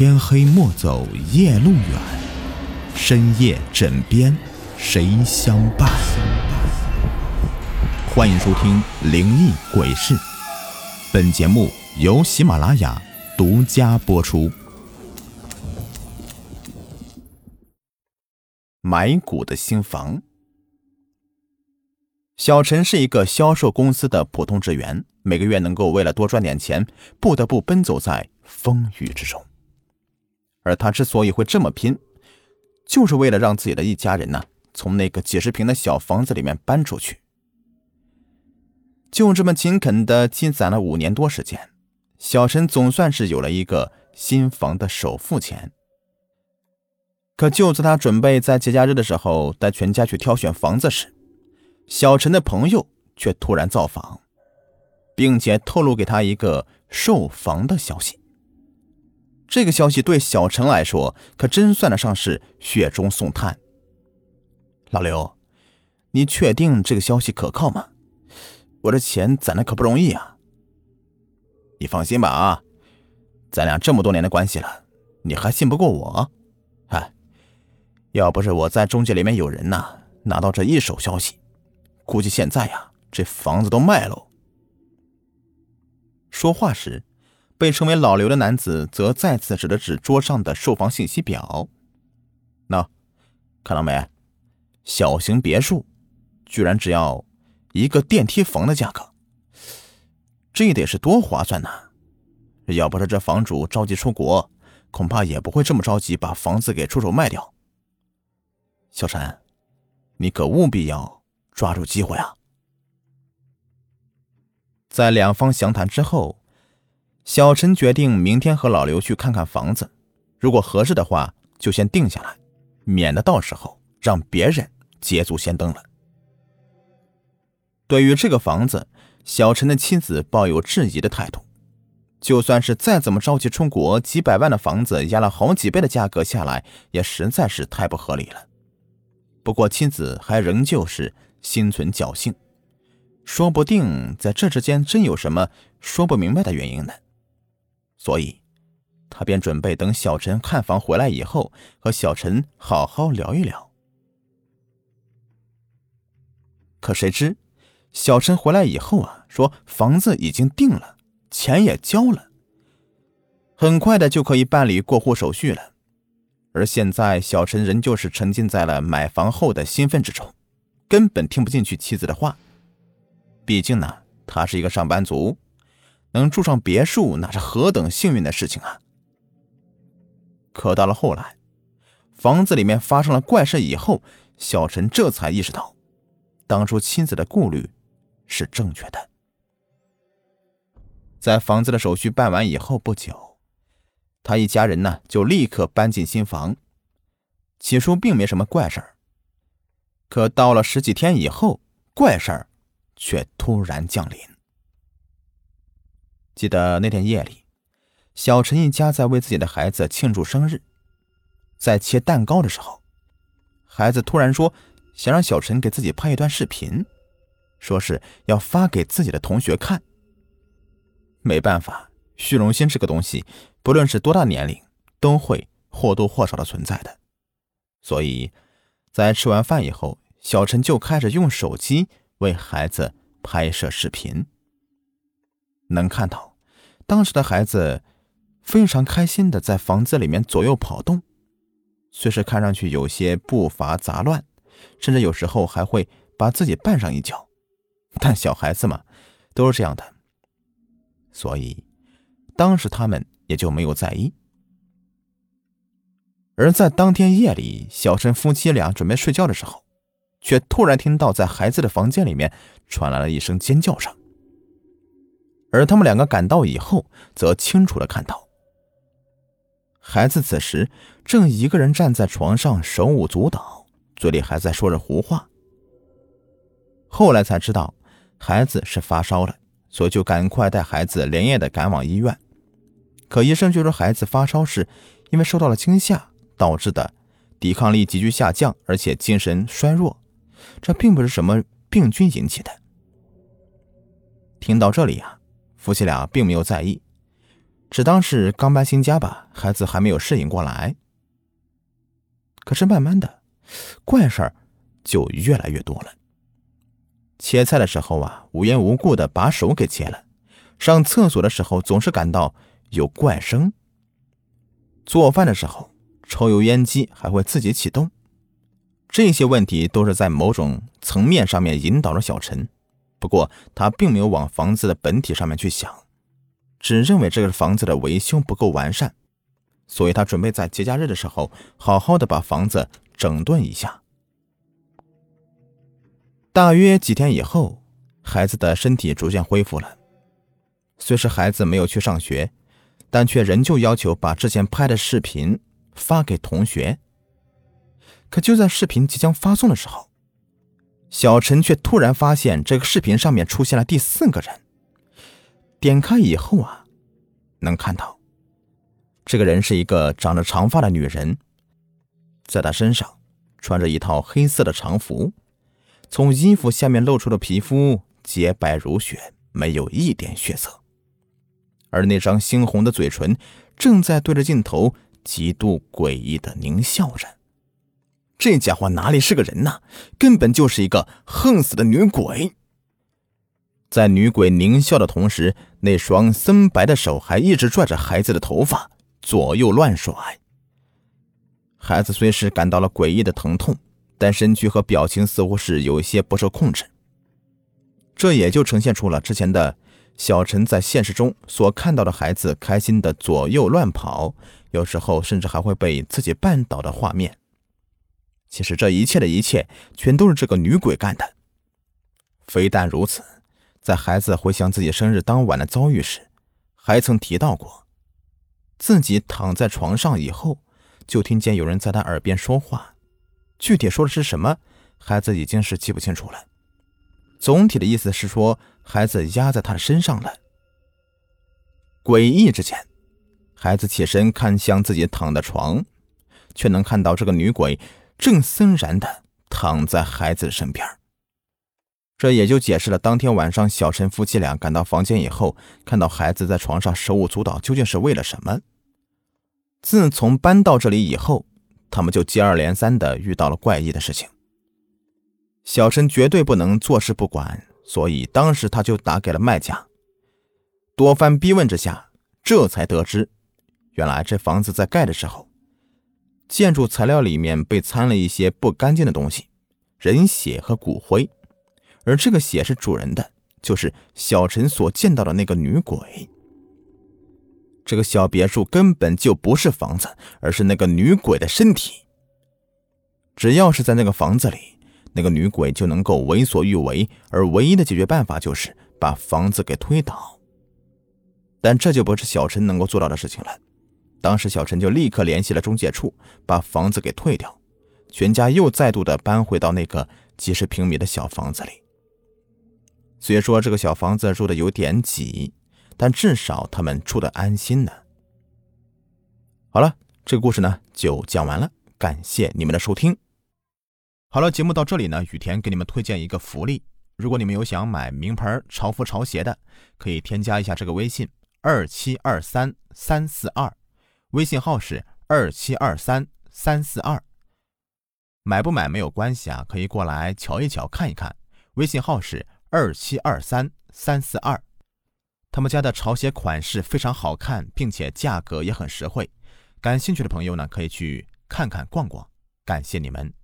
天黑莫走夜路远，深夜枕边谁相伴？欢迎收听《灵异鬼事》，本节目由喜马拉雅独家播出。买股的新房，小陈是一个销售公司的普通职员，每个月能够为了多赚点钱，不得不奔走在风雨之中。而他之所以会这么拼，就是为了让自己的一家人呢，从那个几十平的小房子里面搬出去。就这么勤恳的积攒了五年多时间，小陈总算是有了一个新房的首付钱。可就在他准备在节假日的时候带全家去挑选房子时，小陈的朋友却突然造访，并且透露给他一个售房的消息。这个消息对小陈来说，可真算得上是雪中送炭。老刘，你确定这个消息可靠吗？我这钱攒的可不容易啊。你放心吧啊，咱俩这么多年的关系了，你还信不过我？哎，要不是我在中介里面有人呐，拿到这一手消息，估计现在呀，这房子都卖喽。说话时。被称为老刘的男子则再次指了指桌上的售房信息表，那看到没？小型别墅居然只要一个电梯房的价格，这得是多划算呐！要不是这房主着急出国，恐怕也不会这么着急把房子给出手卖掉。小陈，你可务必要抓住机会啊！在两方详谈之后。小陈决定明天和老刘去看看房子，如果合适的话，就先定下来，免得到时候让别人捷足先登了。对于这个房子，小陈的妻子抱有质疑的态度。就算是再怎么着急出国，几百万的房子压了好几倍的价格下来，也实在是太不合理了。不过妻子还仍旧是心存侥幸，说不定在这之间真有什么说不明白的原因呢。所以，他便准备等小陈看房回来以后，和小陈好好聊一聊。可谁知，小陈回来以后啊，说房子已经定了，钱也交了，很快的就可以办理过户手续了。而现在，小陈仍旧是沉浸在了买房后的兴奋之中，根本听不进去妻子的话。毕竟呢，他是一个上班族。能住上别墅，那是何等幸运的事情啊！可到了后来，房子里面发生了怪事以后，小陈这才意识到，当初妻子的顾虑是正确的。在房子的手续办完以后不久，他一家人呢就立刻搬进新房。起初并没什么怪事儿，可到了十几天以后，怪事儿却突然降临。记得那天夜里，小陈一家在为自己的孩子庆祝生日，在切蛋糕的时候，孩子突然说想让小陈给自己拍一段视频，说是要发给自己的同学看。没办法，虚荣心这个东西，不论是多大年龄，都会或多或少的存在的。所以，在吃完饭以后，小陈就开始用手机为孩子拍摄视频，能看到。当时的孩子非常开心的在房子里面左右跑动，虽是看上去有些步伐杂乱，甚至有时候还会把自己绊上一脚，但小孩子嘛，都是这样的，所以当时他们也就没有在意。而在当天夜里，小陈夫妻俩准备睡觉的时候，却突然听到在孩子的房间里面传来了一声尖叫声。而他们两个赶到以后，则清楚的看到，孩子此时正一个人站在床上，手舞足蹈，嘴里还在说着胡话。后来才知道，孩子是发烧了，所以就赶快带孩子连夜的赶往医院。可医生却说，孩子发烧是因为受到了惊吓导致的，抵抗力急剧下降，而且精神衰弱，这并不是什么病菌引起的。听到这里啊。夫妻俩并没有在意，只当是刚搬新家吧，孩子还没有适应过来。可是慢慢的，怪事儿就越来越多了。切菜的时候啊，无缘无故的把手给切了；上厕所的时候总是感到有怪声；做饭的时候，抽油烟机还会自己启动。这些问题都是在某种层面上面引导着小陈，不过他并没有往房子的本体上面去想。只认为这个房子的维修不够完善，所以他准备在节假日的时候好好的把房子整顿一下。大约几天以后，孩子的身体逐渐恢复了。虽是孩子没有去上学，但却仍旧要求把之前拍的视频发给同学。可就在视频即将发送的时候，小陈却突然发现这个视频上面出现了第四个人。点开以后啊，能看到，这个人是一个长着长发的女人，在她身上穿着一套黑色的长服，从衣服下面露出的皮肤洁白如雪，没有一点血色，而那张猩红的嘴唇正在对着镜头极度诡异的狞笑着。这家伙哪里是个人呐，根本就是一个横死的女鬼。在女鬼狞笑的同时，那双森白的手还一直拽着孩子的头发，左右乱甩。孩子虽是感到了诡异的疼痛，但身躯和表情似乎是有一些不受控制。这也就呈现出了之前的小陈在现实中所看到的孩子开心的左右乱跑，有时候甚至还会被自己绊倒的画面。其实这一切的一切，全都是这个女鬼干的。非但如此。在孩子回想自己生日当晚的遭遇时，还曾提到过，自己躺在床上以后，就听见有人在他耳边说话，具体说的是什么，孩子已经是记不清楚了。总体的意思是说，孩子压在他的身上了。诡异之间，孩子起身看向自己躺的床，却能看到这个女鬼正森然的躺在孩子身边。这也就解释了当天晚上小陈夫妻俩赶到房间以后，看到孩子在床上手舞足蹈，究竟是为了什么？自从搬到这里以后，他们就接二连三的遇到了怪异的事情。小陈绝对不能坐视不管，所以当时他就打给了卖家。多番逼问之下，这才得知，原来这房子在盖的时候，建筑材料里面被掺了一些不干净的东西，人血和骨灰。而这个血是主人的，就是小陈所见到的那个女鬼。这个小别墅根本就不是房子，而是那个女鬼的身体。只要是在那个房子里，那个女鬼就能够为所欲为，而唯一的解决办法就是把房子给推倒。但这就不是小陈能够做到的事情了。当时小陈就立刻联系了中介处，把房子给退掉，全家又再度的搬回到那个几十平米的小房子里。虽说这个小房子住的有点挤，但至少他们住的安心呢。好了，这个故事呢就讲完了，感谢你们的收听。好了，节目到这里呢，雨田给你们推荐一个福利：如果你们有想买名牌潮服潮鞋的，可以添加一下这个微信二七二三三四二，微信号是二七二三三四二。买不买没有关系啊，可以过来瞧一瞧，看一看。微信号是。二七二三三四二，他们家的潮鞋款式非常好看，并且价格也很实惠。感兴趣的朋友呢，可以去看看逛逛。感谢你们。